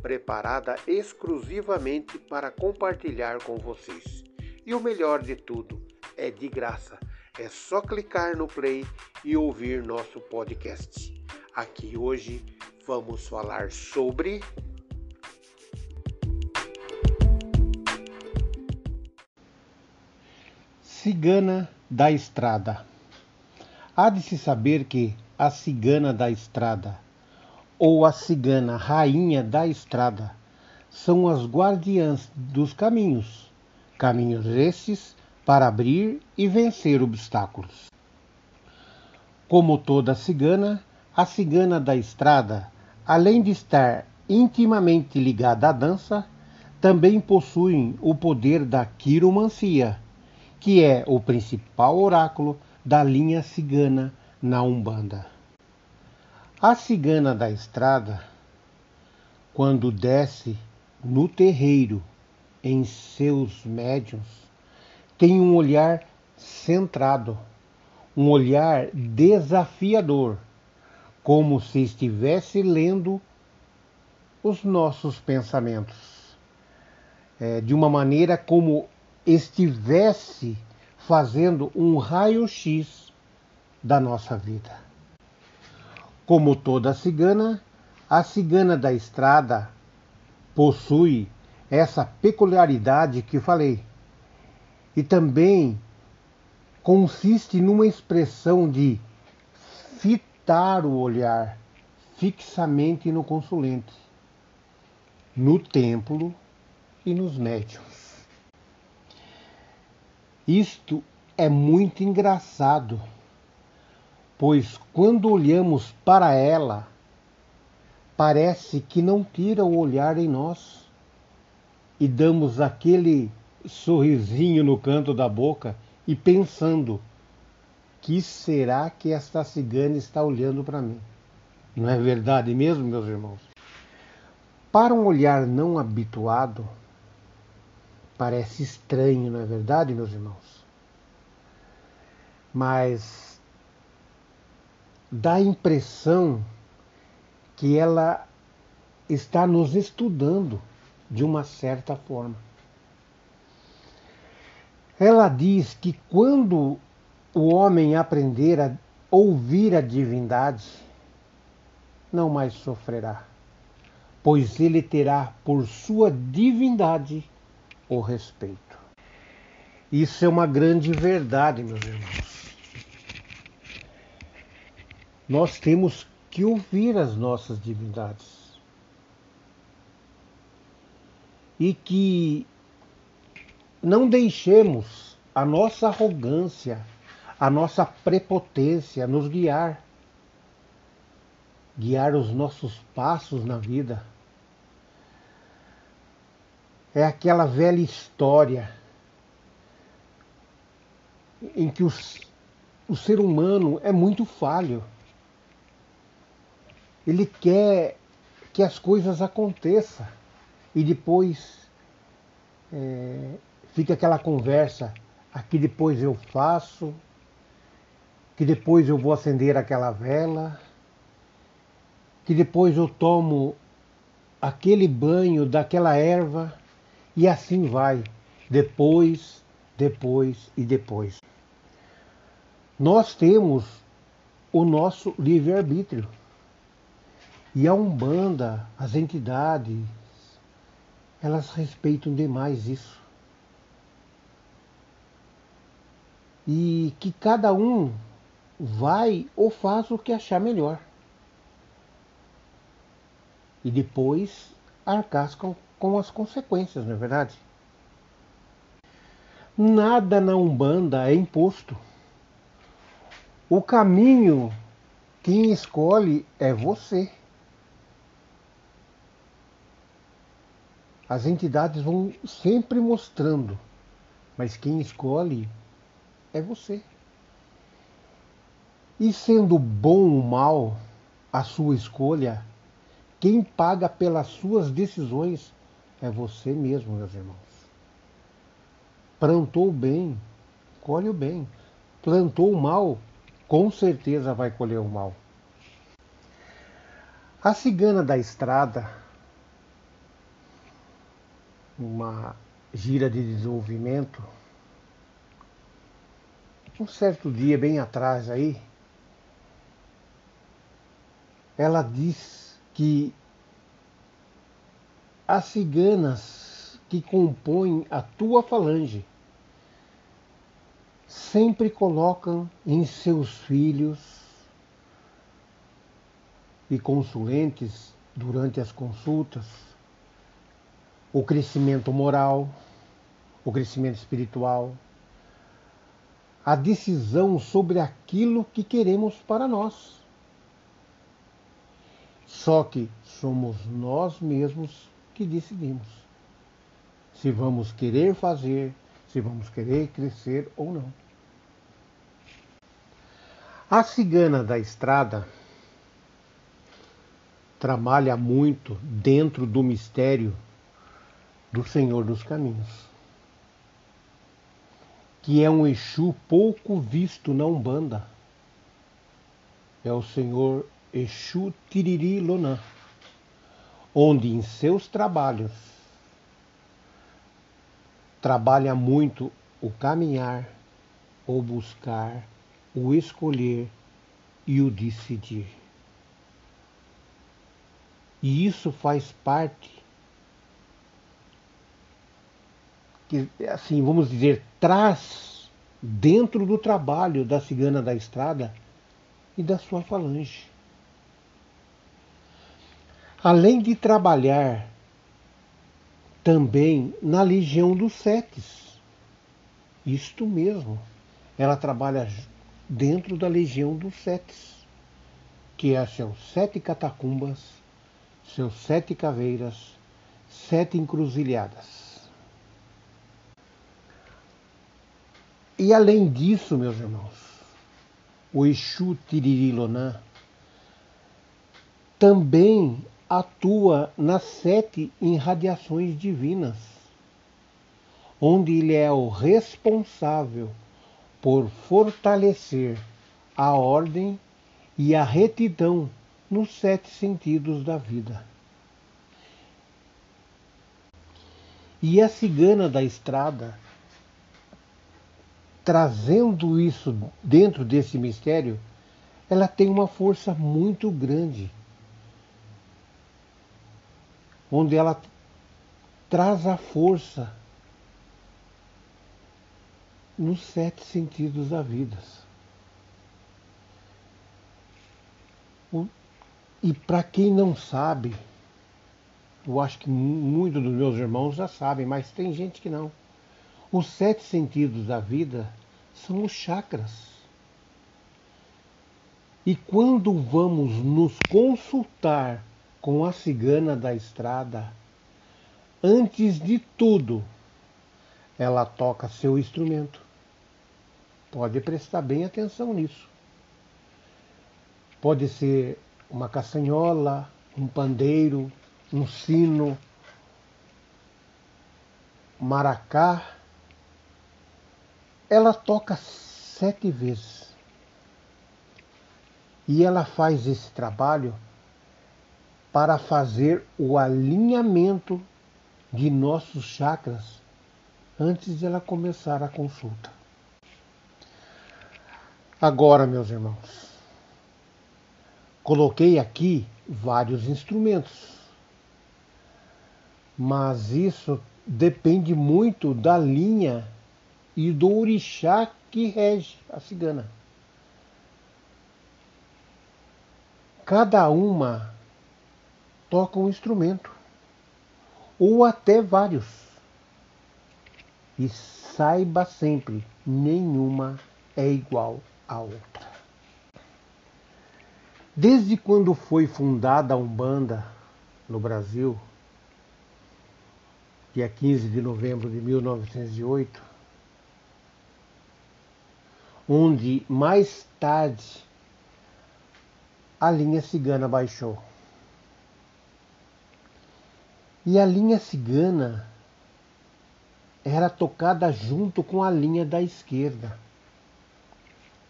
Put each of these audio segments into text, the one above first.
preparada exclusivamente para compartilhar com vocês. E o melhor de tudo, é de graça. É só clicar no play e ouvir nosso podcast. Aqui hoje vamos falar sobre Cigana da Estrada. Há de se saber que a cigana da estrada ou a cigana rainha da estrada são as guardiãs dos caminhos, caminhos esses para abrir e vencer obstáculos. Como toda cigana, a cigana da estrada, além de estar intimamente ligada à dança, também possui o poder da quiromancia, que é o principal oráculo da linha cigana na Umbanda. A cigana da estrada, quando desce no terreiro em seus médiuns, tem um olhar centrado, um olhar desafiador, como se estivesse lendo os nossos pensamentos, é, de uma maneira como estivesse fazendo um raio-x da nossa vida. Como toda cigana, a cigana da estrada possui essa peculiaridade que falei. E também consiste numa expressão de fitar o olhar fixamente no consulente, no templo e nos médiums. Isto é muito engraçado pois quando olhamos para ela, parece que não tira o olhar em nós e damos aquele sorrisinho no canto da boca e pensando: que será que esta cigana está olhando para mim? Não é verdade mesmo, meus irmãos? Para um olhar não habituado, parece estranho, não é verdade, meus irmãos? Mas dá a impressão que ela está nos estudando de uma certa forma. Ela diz que quando o homem aprender a ouvir a divindade, não mais sofrerá, pois ele terá por sua divindade o respeito. Isso é uma grande verdade, meus irmãos nós temos que ouvir as nossas divindades. E que não deixemos a nossa arrogância, a nossa prepotência nos guiar, guiar os nossos passos na vida. É aquela velha história em que os, o ser humano é muito falho. Ele quer que as coisas aconteçam e depois é, fica aquela conversa, aqui depois eu faço, que depois eu vou acender aquela vela, que depois eu tomo aquele banho daquela erva e assim vai, depois, depois e depois. Nós temos o nosso livre-arbítrio. E a Umbanda, as entidades, elas respeitam demais isso. E que cada um vai ou faz o que achar melhor. E depois arcar com, com as consequências, não é verdade? Nada na Umbanda é imposto. O caminho quem escolhe é você. As entidades vão sempre mostrando, mas quem escolhe é você. E sendo bom ou mal a sua escolha, quem paga pelas suas decisões é você mesmo, meus irmãos. Plantou bem, colhe o bem. Plantou o mal, com certeza vai colher o mal. A cigana da estrada, uma gira de desenvolvimento, um certo dia bem atrás aí, ela diz que as ciganas que compõem a tua falange sempre colocam em seus filhos e consulentes durante as consultas o crescimento moral, o crescimento espiritual, a decisão sobre aquilo que queremos para nós. Só que somos nós mesmos que decidimos se vamos querer fazer, se vamos querer crescer ou não. A cigana da estrada trabalha muito dentro do mistério do Senhor dos Caminhos, que é um Exu pouco visto na Umbanda. É o Senhor Exu Tiriri Lonã, onde em seus trabalhos trabalha muito o caminhar, o buscar, o escolher e o decidir. E isso faz parte, que, assim, vamos dizer, traz dentro do trabalho da cigana da estrada e da sua falange. Além de trabalhar também na Legião dos Setes. Isto mesmo. Ela trabalha dentro da Legião dos Setes, que é seus sete catacumbas, seus sete caveiras, sete encruzilhadas. E além disso, meus irmãos, o Exu Tiririlonan também atua nas sete irradiações divinas, onde ele é o responsável por fortalecer a ordem e a retidão nos sete sentidos da vida. E a cigana da estrada, trazendo isso dentro desse mistério, ela tem uma força muito grande onde ela traz a força nos sete sentidos da vida. E para quem não sabe, eu acho que muitos dos meus irmãos já sabem, mas tem gente que não. Os sete sentidos da vida são os chakras. E quando vamos nos consultar com a cigana da estrada, antes de tudo, ela toca seu instrumento. Pode prestar bem atenção nisso. Pode ser uma caçanhola, um pandeiro, um sino, maracá. Ela toca sete vezes. E ela faz esse trabalho para fazer o alinhamento de nossos chakras antes de ela começar a consulta. Agora, meus irmãos, coloquei aqui vários instrumentos, mas isso depende muito da linha e do orixá que rege a cigana. Cada uma toca um instrumento, ou até vários. E saiba sempre, nenhuma é igual à outra. Desde quando foi fundada a Umbanda no Brasil, dia 15 de novembro de 1908, onde mais tarde a linha cigana baixou. E a linha cigana era tocada junto com a linha da esquerda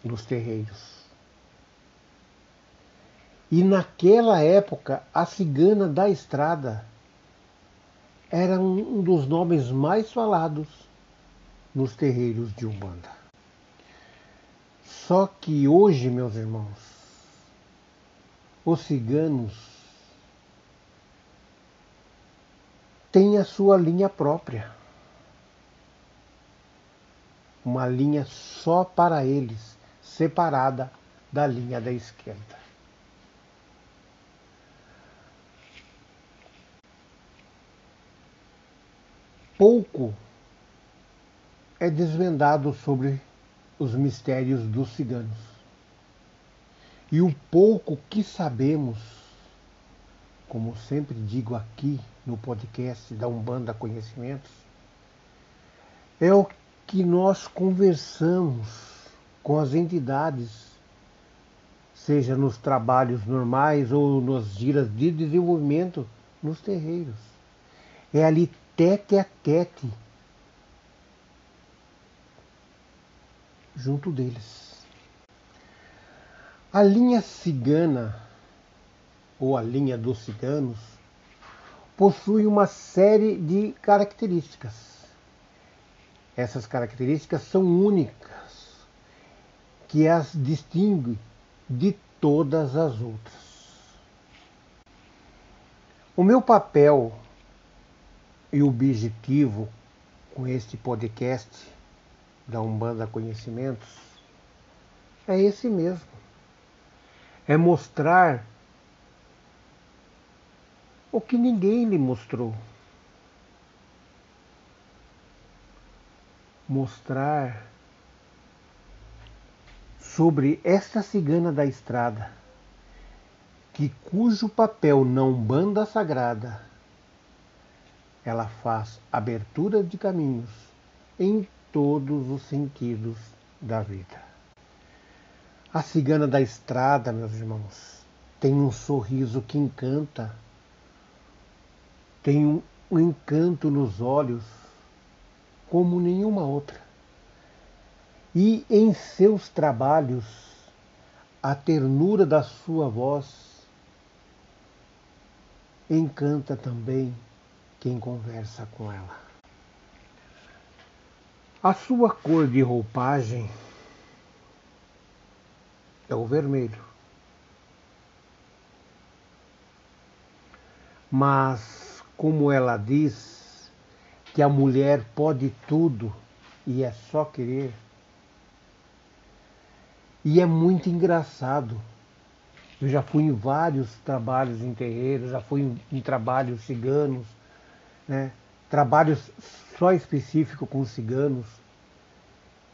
nos terreiros. E naquela época, a cigana da estrada era um dos nomes mais falados nos terreiros de Umbanda. Só que hoje, meus irmãos, os ciganos têm a sua linha própria. Uma linha só para eles, separada da linha da esquerda. pouco é desvendado sobre os mistérios dos ciganos. E o pouco que sabemos, como sempre digo aqui no podcast da Umbanda Conhecimentos, é o que nós conversamos com as entidades, seja nos trabalhos normais ou nos dias de desenvolvimento nos terreiros. É ali tete a tete junto deles. A linha cigana, ou a linha dos ciganos, possui uma série de características. Essas características são únicas, que as distingue de todas as outras. O meu papel e objetivo com este podcast da Umbanda Conhecimentos é esse mesmo. É mostrar o que ninguém lhe mostrou. Mostrar sobre esta cigana da estrada, que cujo papel não banda sagrada ela faz abertura de caminhos em todos os sentidos da vida. A cigana da estrada, meus irmãos, tem um sorriso que encanta, tem um, um encanto nos olhos como nenhuma outra. E em seus trabalhos, a ternura da sua voz encanta também quem conversa com ela. A sua cor de roupagem é o vermelho. Mas, como ela diz que a mulher pode tudo e é só querer, e é muito engraçado. Eu já fui em vários trabalhos em terreiros, já fui em, em trabalhos ciganos, né? Trabalhos só específicos com ciganos.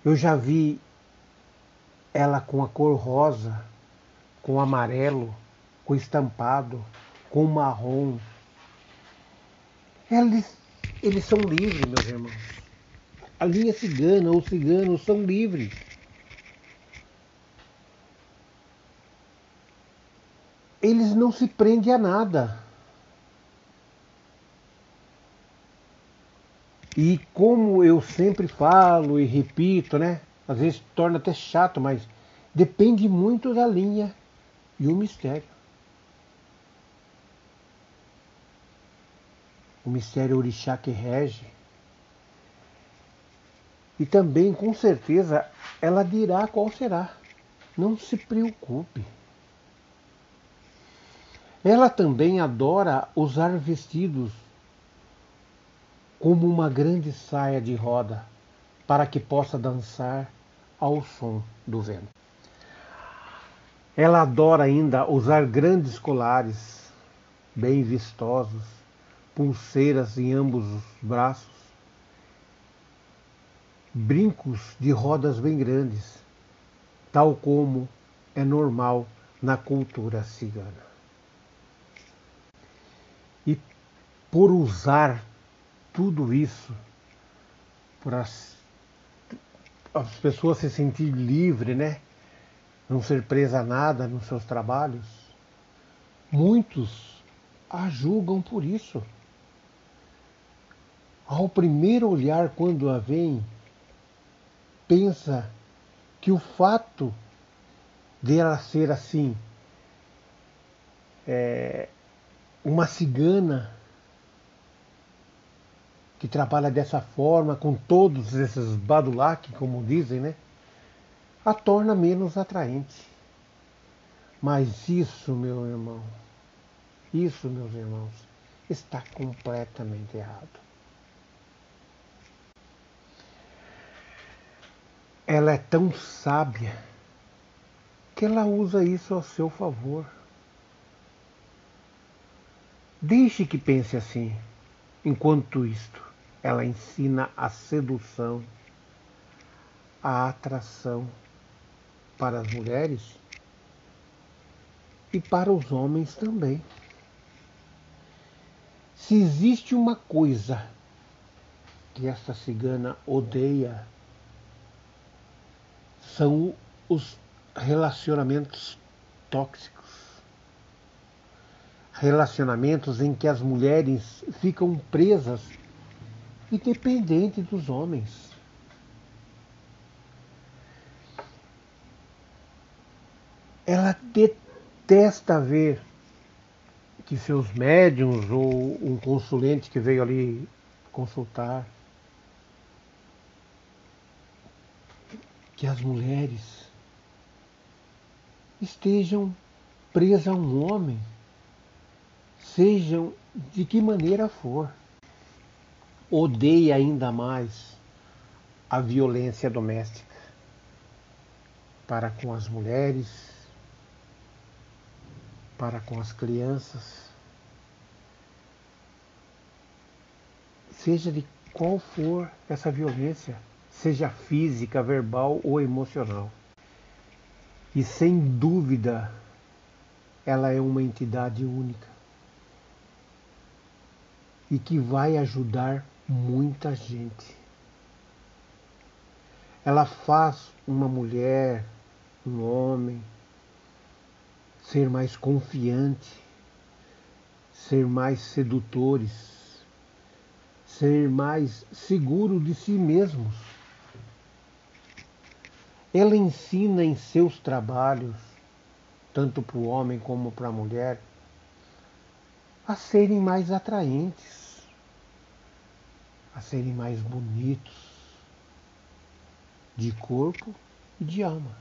Eu já vi ela com a cor rosa, com amarelo, com estampado, com marrom. Eles, eles são livres, meus irmãos. A linha cigana ou ciganos são livres. Eles não se prendem a nada. E como eu sempre falo e repito, né? Às vezes torna até chato, mas depende muito da linha e o mistério. O mistério orixá que rege. E também, com certeza, ela dirá qual será. Não se preocupe. Ela também adora usar vestidos como uma grande saia de roda, para que possa dançar ao som do vento. Ela adora ainda usar grandes colares, bem vistosos, pulseiras em ambos os braços, brincos de rodas bem grandes, tal como é normal na cultura cigana. E por usar tudo isso para as, as pessoas se sentirem livres, né? Não ser presa a nada nos seus trabalhos. Muitos a julgam por isso. Ao primeiro olhar, quando a veem, pensa que o fato dela ser assim, é, uma cigana que trabalha dessa forma, com todos esses badulaques, como dizem, né? A torna menos atraente. Mas isso, meu irmão, isso, meus irmãos, está completamente errado. Ela é tão sábia que ela usa isso ao seu favor. Deixe que pense assim. Enquanto isto, ela ensina a sedução, a atração para as mulheres e para os homens também. Se existe uma coisa que esta cigana odeia, são os relacionamentos tóxicos relacionamentos em que as mulheres ficam presas e dependentes dos homens. Ela detesta ver que seus médiums ou um consulente que veio ali consultar, que as mulheres estejam presas a um homem sejam de que maneira for. Odeia ainda mais a violência doméstica para com as mulheres, para com as crianças, seja de qual for essa violência, seja física, verbal ou emocional. E sem dúvida, ela é uma entidade única e que vai ajudar muita gente. Ela faz uma mulher, um homem, ser mais confiante, ser mais sedutores, ser mais seguro de si mesmos. Ela ensina em seus trabalhos, tanto para o homem como para a mulher, a serem mais atraentes, a serem mais bonitos de corpo e de alma.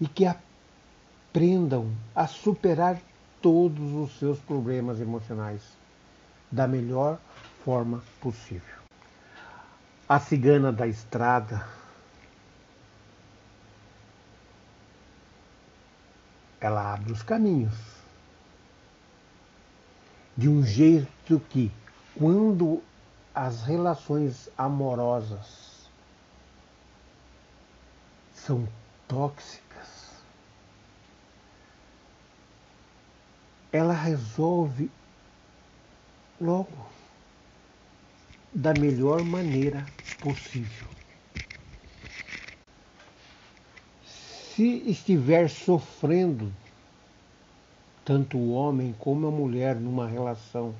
E que aprendam a superar todos os seus problemas emocionais da melhor forma possível. A cigana da estrada ela abre os caminhos de um jeito que, quando as relações amorosas são tóxicas, ela resolve logo da melhor maneira possível. Se estiver sofrendo tanto o homem como a mulher numa relação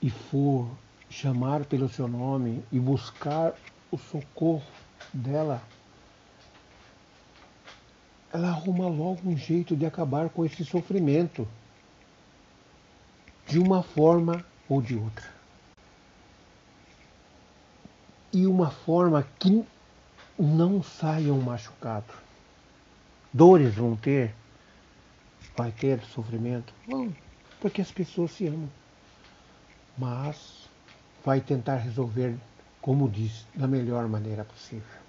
e for chamar pelo seu nome e buscar o socorro dela, ela arruma logo um jeito de acabar com esse sofrimento, de uma forma ou de outra. E uma forma que não saiam machucados. Dores vão ter, vai ter sofrimento? Vão, porque as pessoas se amam. Mas vai tentar resolver, como diz, da melhor maneira possível.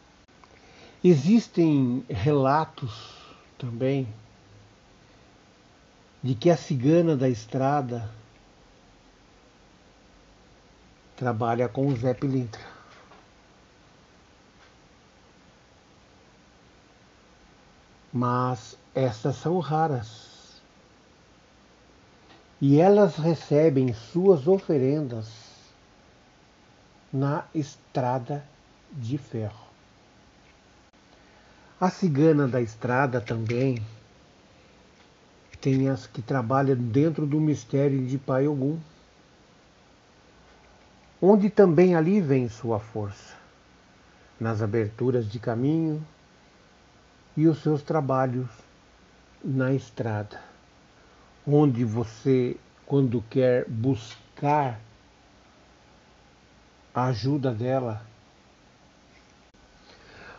Existem relatos também de que a cigana da estrada trabalha com o Zé Pilintra. mas estas são raras. E elas recebem suas oferendas na estrada de ferro. A cigana da estrada também tem as que trabalham dentro do mistério de Pai Ogum, onde também ali vem sua força, nas aberturas de caminho e os seus trabalhos na estrada, onde você, quando quer buscar a ajuda dela,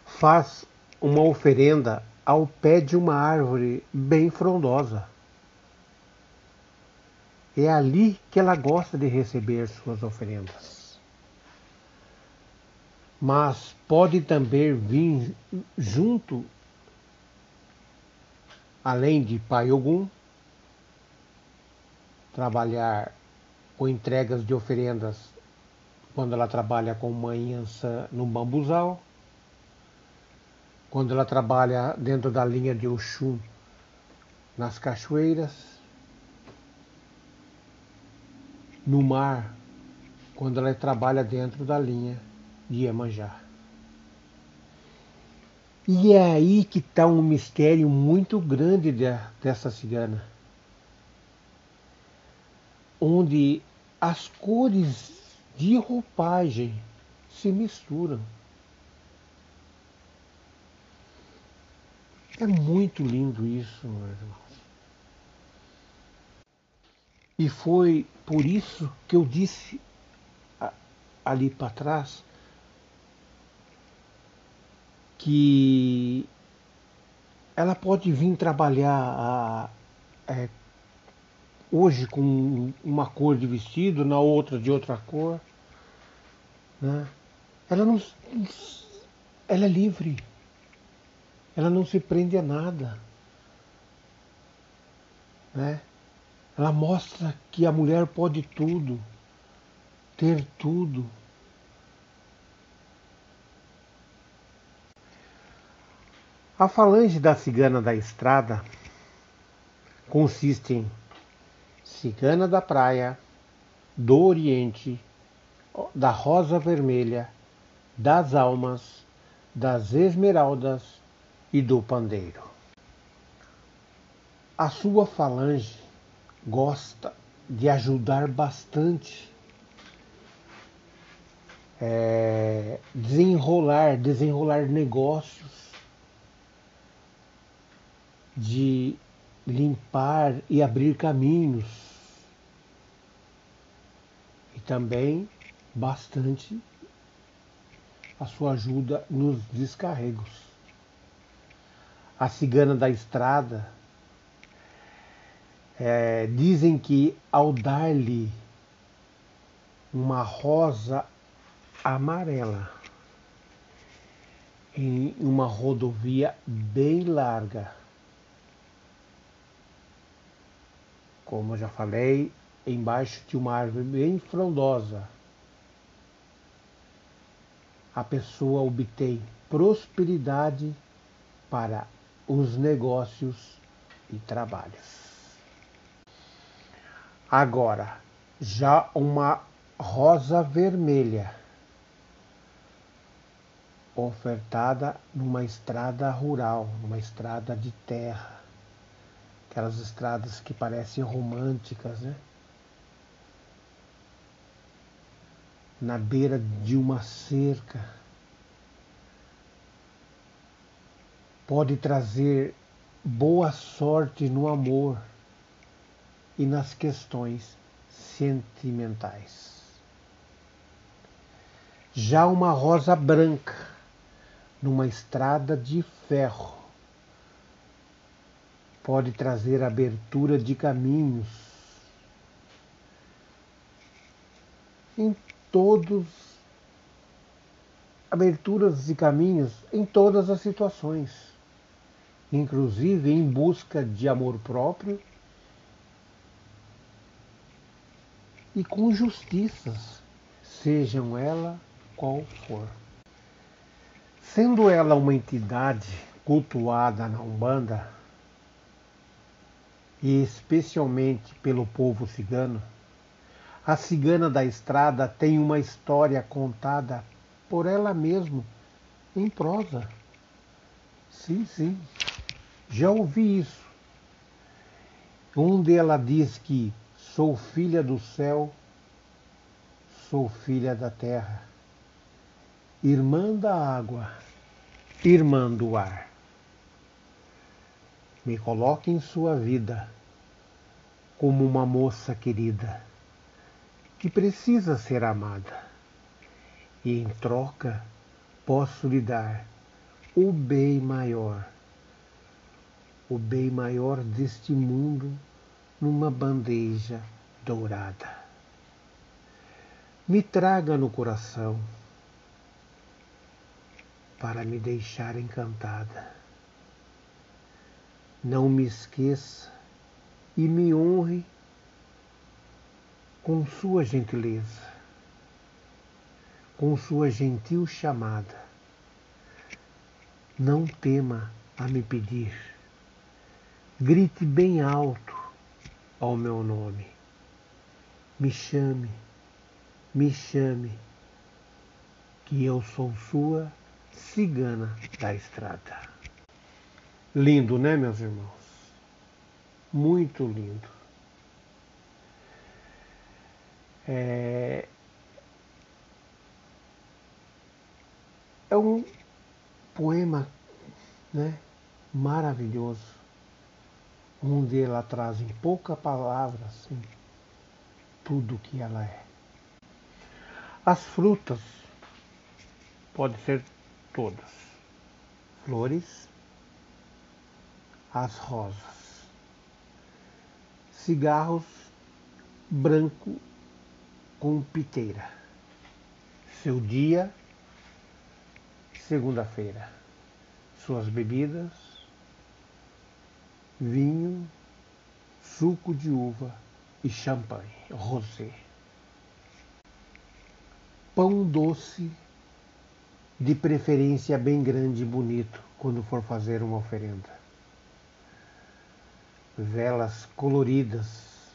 faz uma oferenda ao pé de uma árvore bem frondosa. É ali que ela gosta de receber suas oferendas. Mas pode também vir junto, além de Pai Ogum, trabalhar com entregas de oferendas quando ela trabalha com Mãe no bambuzal, quando ela trabalha dentro da linha de Oxum nas cachoeiras, no mar, quando ela trabalha dentro da linha de Iemanjá. E é aí que está um mistério muito grande dessa cigana, onde as cores de roupagem se misturam. É muito lindo isso, meus irmãos. E foi por isso que eu disse ali para trás que ela pode vir trabalhar a, é, hoje com uma cor de vestido, na outra de outra cor. Né? Ela não. Ela é livre. Ela não se prende a nada. Né? Ela mostra que a mulher pode tudo, ter tudo. A falange da cigana da estrada consiste em cigana da praia, do Oriente, da rosa vermelha, das almas, das esmeraldas e do pandeiro. A sua falange gosta de ajudar bastante é, desenrolar, desenrolar negócios, de limpar e abrir caminhos. E também bastante a sua ajuda nos descarregos a cigana da estrada, é, dizem que ao dar-lhe uma rosa amarela em uma rodovia bem larga, como eu já falei, embaixo de uma árvore bem frondosa, a pessoa obtém prosperidade para os negócios e trabalhos. Agora, já uma rosa vermelha ofertada numa estrada rural, numa estrada de terra, aquelas estradas que parecem românticas, né? Na beira de uma cerca pode trazer boa sorte no amor e nas questões sentimentais. Já uma rosa branca numa estrada de ferro pode trazer abertura de caminhos em todos aberturas de caminhos em todas as situações inclusive em busca de amor próprio e com justiças, sejam ela qual for. Sendo ela uma entidade cultuada na Umbanda, e especialmente pelo povo cigano, a cigana da estrada tem uma história contada por ela mesma em prosa. Sim, sim, já ouvi isso. Onde ela diz que sou filha do céu, sou filha da terra, irmã da água, irmã do ar. Me coloque em sua vida como uma moça querida que precisa ser amada. E em troca posso lhe dar o bem maior, o bem maior deste mundo numa bandeja dourada. Me traga no coração para me deixar encantada. Não me esqueça e me honre com sua gentileza, com sua gentil chamada. Não tema a me pedir, grite bem alto ao meu nome. Me chame, me chame, que eu sou sua cigana da estrada. Lindo, né, meus irmãos? Muito lindo. É, é um poema né, maravilhoso, onde ela traz em poucas palavras assim, tudo o que ela é. As frutas podem ser todas, flores, as rosas, cigarros branco com piteira. Seu dia, segunda-feira. Suas bebidas, vinho, suco de uva e champanhe, rosé. Pão doce, de preferência bem grande e bonito, quando for fazer uma oferenda. Velas coloridas,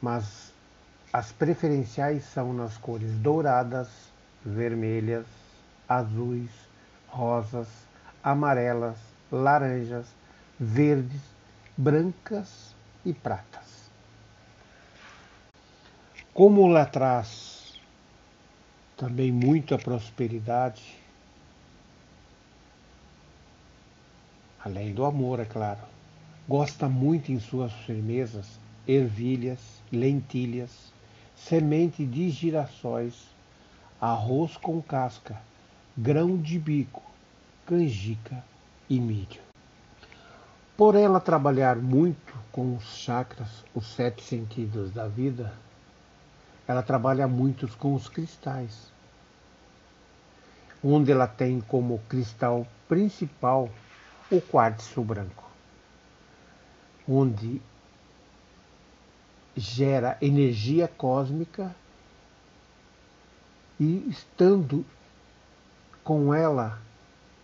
mas as preferenciais são nas cores douradas, vermelhas, azuis, rosas, amarelas, laranjas, verdes, brancas e pratas. Como lá traz também muita prosperidade, além do amor, é claro, gosta muito em suas firmezas, ervilhas, lentilhas, semente de girassóis, arroz com casca, grão de bico, canjica e milho. Por ela trabalhar muito com os chakras, os sete sentidos da vida, ela trabalha muito com os cristais, onde ela tem como cristal principal o quartzo branco, onde gera energia cósmica e estando com ela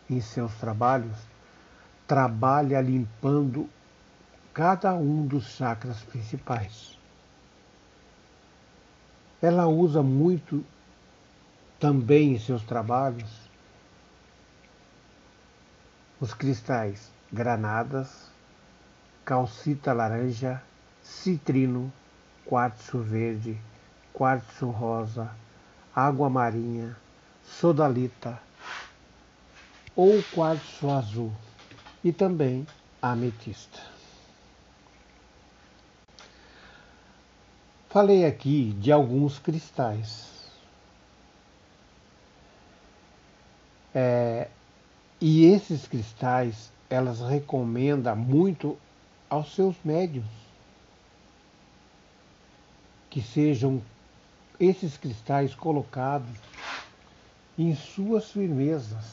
em seus trabalhos, trabalha limpando cada um dos chakras principais. Ela usa muito também em seus trabalhos os cristais granadas, calcita laranja, citrino, quartzo verde, quartzo rosa, água marinha, sodalita ou quartzo azul e também ametista. Falei aqui de alguns cristais. É, e esses cristais elas recomendam muito aos seus médios que sejam esses cristais colocados em suas firmezas,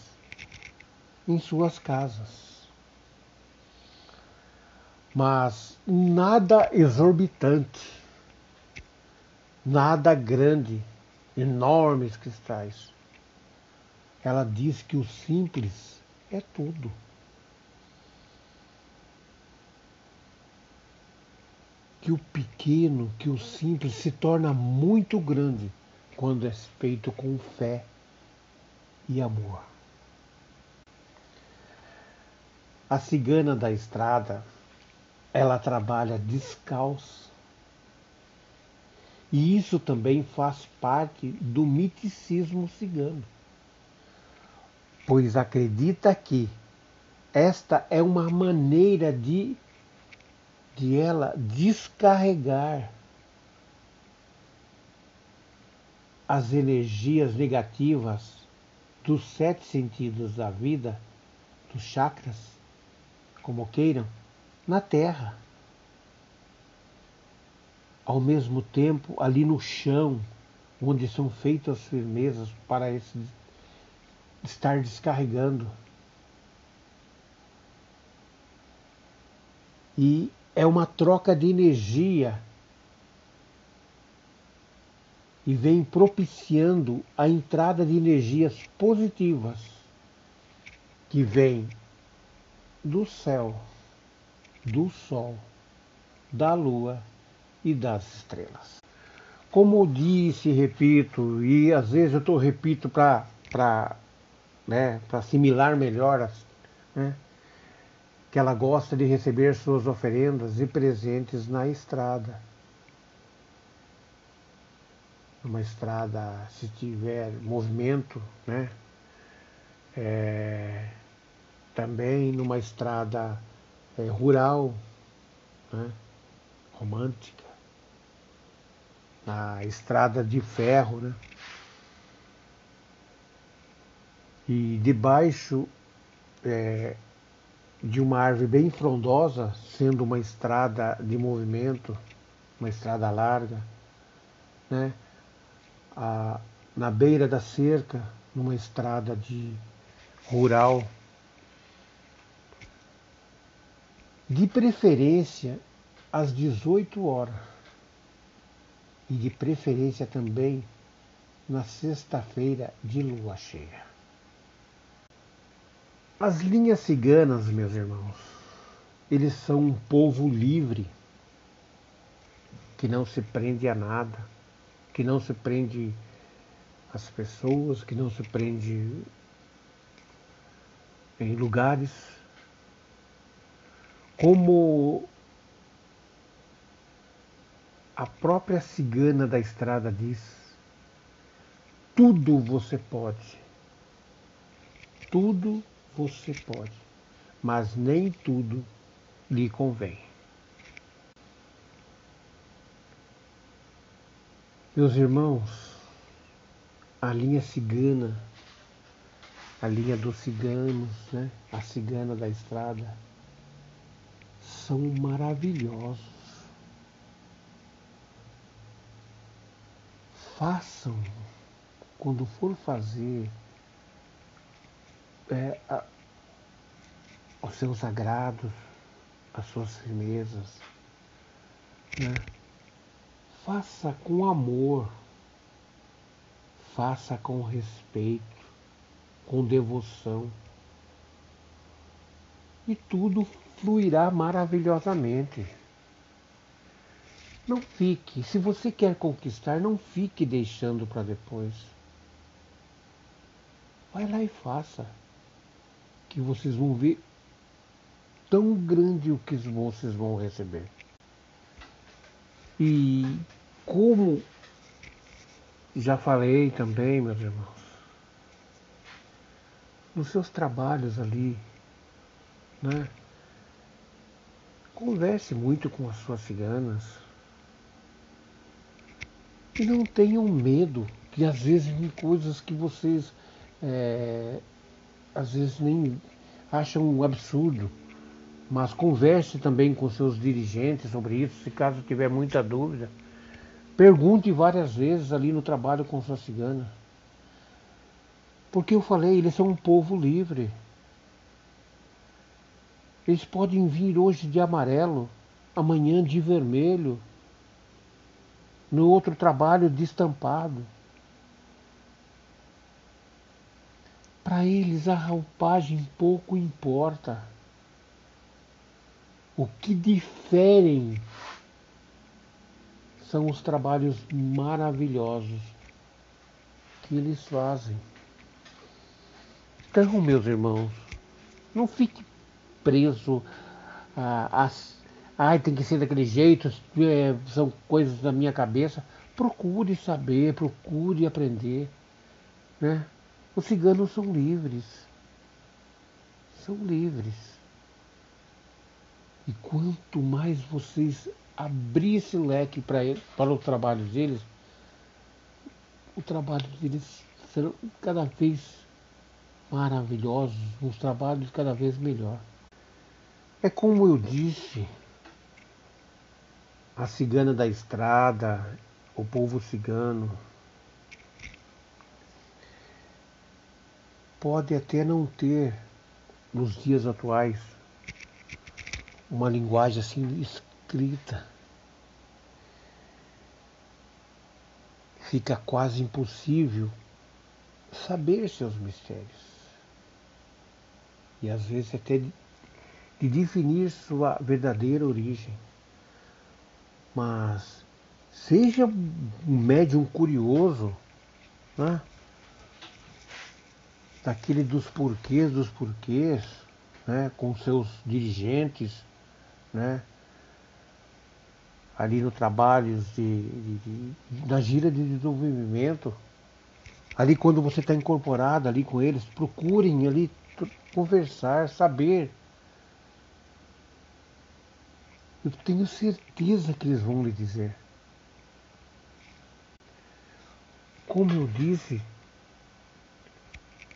em suas casas. Mas nada exorbitante, nada grande, enormes cristais. Ela diz que o simples é tudo. Que o pequeno, que o simples se torna muito grande quando é feito com fé e amor. A cigana da estrada, ela trabalha descalça. E isso também faz parte do miticismo cigano, pois acredita que esta é uma maneira de, de ela descarregar as energias negativas dos sete sentidos da vida, dos chakras, como queiram, na Terra. Ao mesmo tempo, ali no chão, onde são feitas as firmezas para esse estar descarregando E é uma troca de energia e vem propiciando a entrada de energias positivas que vêm do céu, do sol, da lua e das estrelas. Como disse, repito, e às vezes eu estou repito para né, assimilar melhor, né, que ela gosta de receber suas oferendas e presentes na estrada. Numa estrada, se tiver movimento, né? É, também numa estrada é, rural, né? romântica, na estrada de ferro, né? E debaixo é, de uma árvore bem frondosa, sendo uma estrada de movimento, uma estrada larga, né? A, na beira da cerca, numa estrada de rural. De preferência às 18 horas. E de preferência também na sexta-feira de lua cheia. As linhas ciganas, meus irmãos, eles são um povo livre, que não se prende a nada, que não se prende às pessoas, que não se prende em lugares. Como a própria cigana da estrada diz, tudo você pode. Tudo você pode, mas nem tudo lhe convém. Meus irmãos, a linha cigana, a linha dos ciganos, né? a cigana da estrada, são maravilhosos. Façam, quando for fazer é, a, os seus sagrados, as suas firmezas. Né? Faça com amor, faça com respeito, com devoção. E tudo fluirá maravilhosamente. Não fique, se você quer conquistar, não fique deixando para depois. Vai lá e faça que vocês vão ver tão grande o que vocês vão receber. E como já falei também, meus irmãos, nos seus trabalhos ali, né? Converse muito com as suas ciganas. E não tenham medo, que às vezes em coisas que vocês é, às vezes nem acham um absurdo, mas converse também com seus dirigentes sobre isso, se caso tiver muita dúvida. Pergunte várias vezes ali no trabalho com sua cigana. Porque eu falei, eles são um povo livre. Eles podem vir hoje de amarelo, amanhã de vermelho, no outro trabalho de estampado. Para eles a roupagem pouco importa. O que diferem são os trabalhos maravilhosos que eles fazem. Então, meus irmãos, não fique preso a, a tem que ser daquele jeito, é, são coisas da minha cabeça. Procure saber, procure aprender. Né? Os ciganos são livres. São livres. E quanto mais vocês abrir esse leque para, para o trabalho deles, o trabalho deles serão cada vez maravilhosos, os trabalhos cada vez melhor. É como eu disse, a cigana da estrada, o povo cigano, pode até não ter, nos dias atuais, uma linguagem assim escrita. Fica quase impossível saber seus mistérios. E às vezes até de, de definir sua verdadeira origem. Mas seja um médium curioso, né? Daquele dos porquês dos porquês, né, com seus dirigentes, né, ali no trabalho de, de, de, da gira de desenvolvimento, ali quando você está incorporado ali com eles, procurem ali conversar, saber. Eu tenho certeza que eles vão lhe dizer. Como eu disse,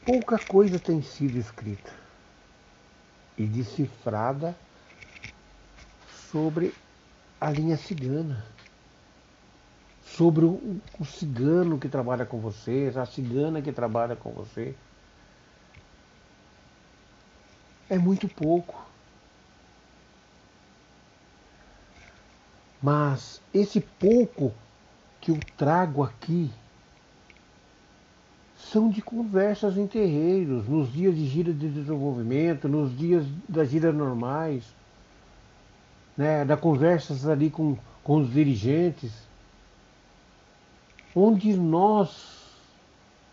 pouca coisa tem sido escrita e decifrada sobre a linha cigana, sobre o, o cigano que trabalha com você, a cigana que trabalha com você. É muito pouco. Mas esse pouco que eu trago aqui são de conversas em terreiros, nos dias de gira de desenvolvimento, nos dias das giras normais, né, da conversas ali com, com os dirigentes, onde nós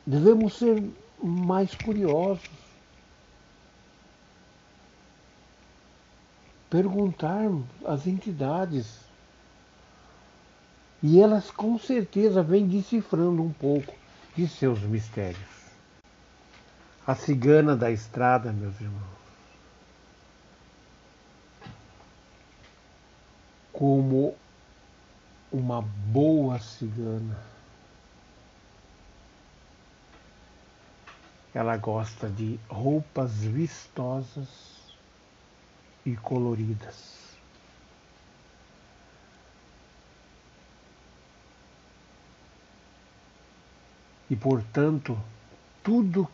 devemos ser mais curiosos, perguntarmos às entidades, e elas com certeza vêm decifrando um pouco de seus mistérios. A cigana da estrada, meus irmãos, como uma boa cigana, ela gosta de roupas vistosas e coloridas. E, portanto, tudo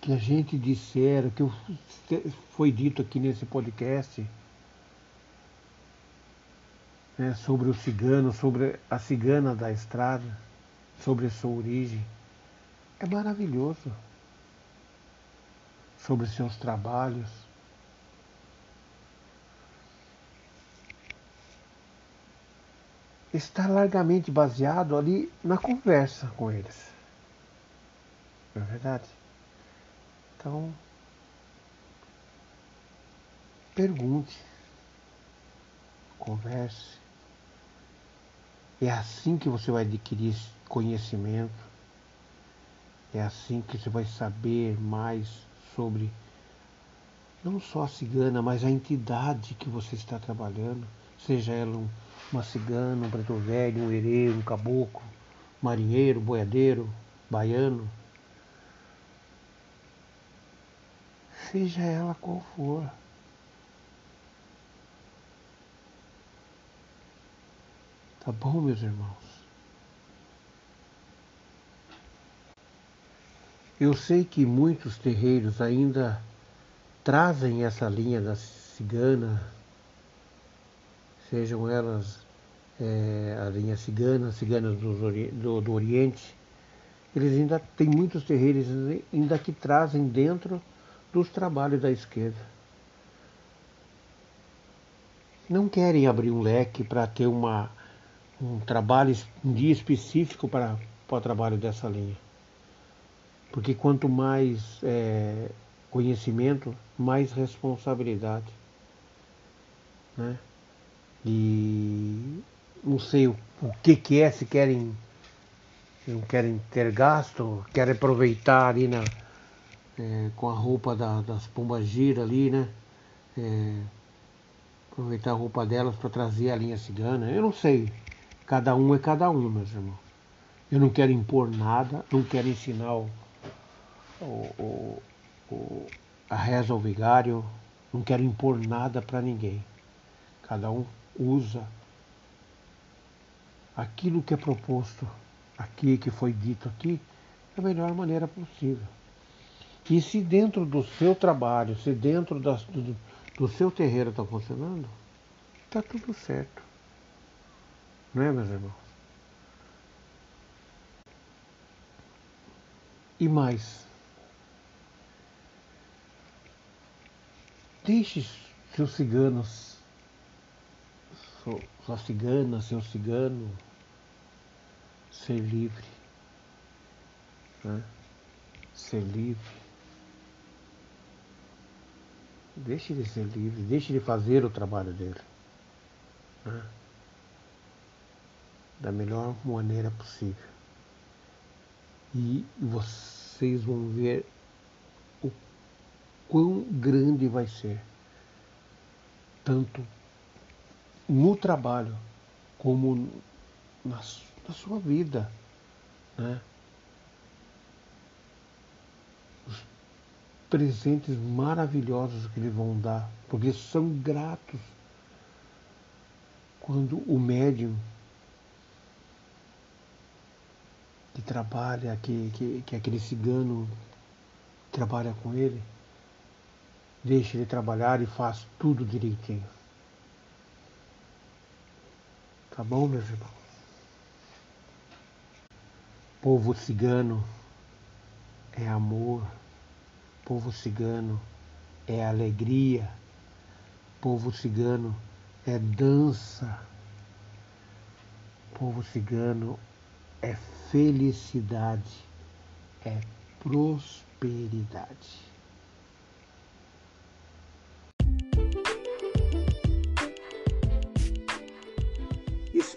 que a gente disser, que foi dito aqui nesse podcast, né, sobre o cigano, sobre a cigana da estrada, sobre sua origem, é maravilhoso. Sobre seus trabalhos, está largamente baseado ali na conversa com eles. Não é verdade? Então, pergunte, converse. É assim que você vai adquirir conhecimento. É assim que você vai saber mais sobre não só a cigana, mas a entidade que você está trabalhando, seja ela um uma cigana, um preto velho, um herê, um caboclo, marinheiro, boiadeiro, baiano. Seja ela qual for. Tá bom, meus irmãos? Eu sei que muitos terreiros ainda trazem essa linha da cigana sejam elas é, a linha cigana, ciganas do, do, do, Oriente, eles ainda têm muitos terreiros ainda que trazem dentro dos trabalhos da esquerda. Não querem abrir um leque para ter uma, um trabalho, um dia específico para, para o trabalho dessa linha. Porque quanto mais é, conhecimento, mais responsabilidade. Né? E não sei o, o que, que é, se querem, não querem ter gasto, querem aproveitar ali na, é, com a roupa da, das pombas gira ali, né? É, aproveitar a roupa delas para trazer a linha cigana. Eu não sei. Cada um é cada um, meus irmãos. Eu não quero impor nada, não quero ensinar o, o, o, a reza ao vigário, não quero impor nada para ninguém. Cada um usa aquilo que é proposto aqui, que foi dito aqui, da melhor maneira possível. E se dentro do seu trabalho, se dentro das, do, do seu terreiro está funcionando, está tudo certo. Não é, meus irmãos? E mais, deixe seus ciganos, sua cigana, seu cigano, ser livre. Né? Ser livre. Deixe ele ser livre, deixe ele fazer o trabalho dele. Né? Da melhor maneira possível. E vocês vão ver o quão grande vai ser. Tanto no trabalho como na, na sua vida. Né? presentes maravilhosos que lhe vão dar, porque são gratos quando o médium que trabalha, que, que, que aquele cigano trabalha com ele, deixa ele trabalhar e faz tudo direitinho. Tá bom, meus irmãos? Povo cigano é amor povo cigano é alegria, povo cigano é dança, povo cigano é felicidade, é prosperidade.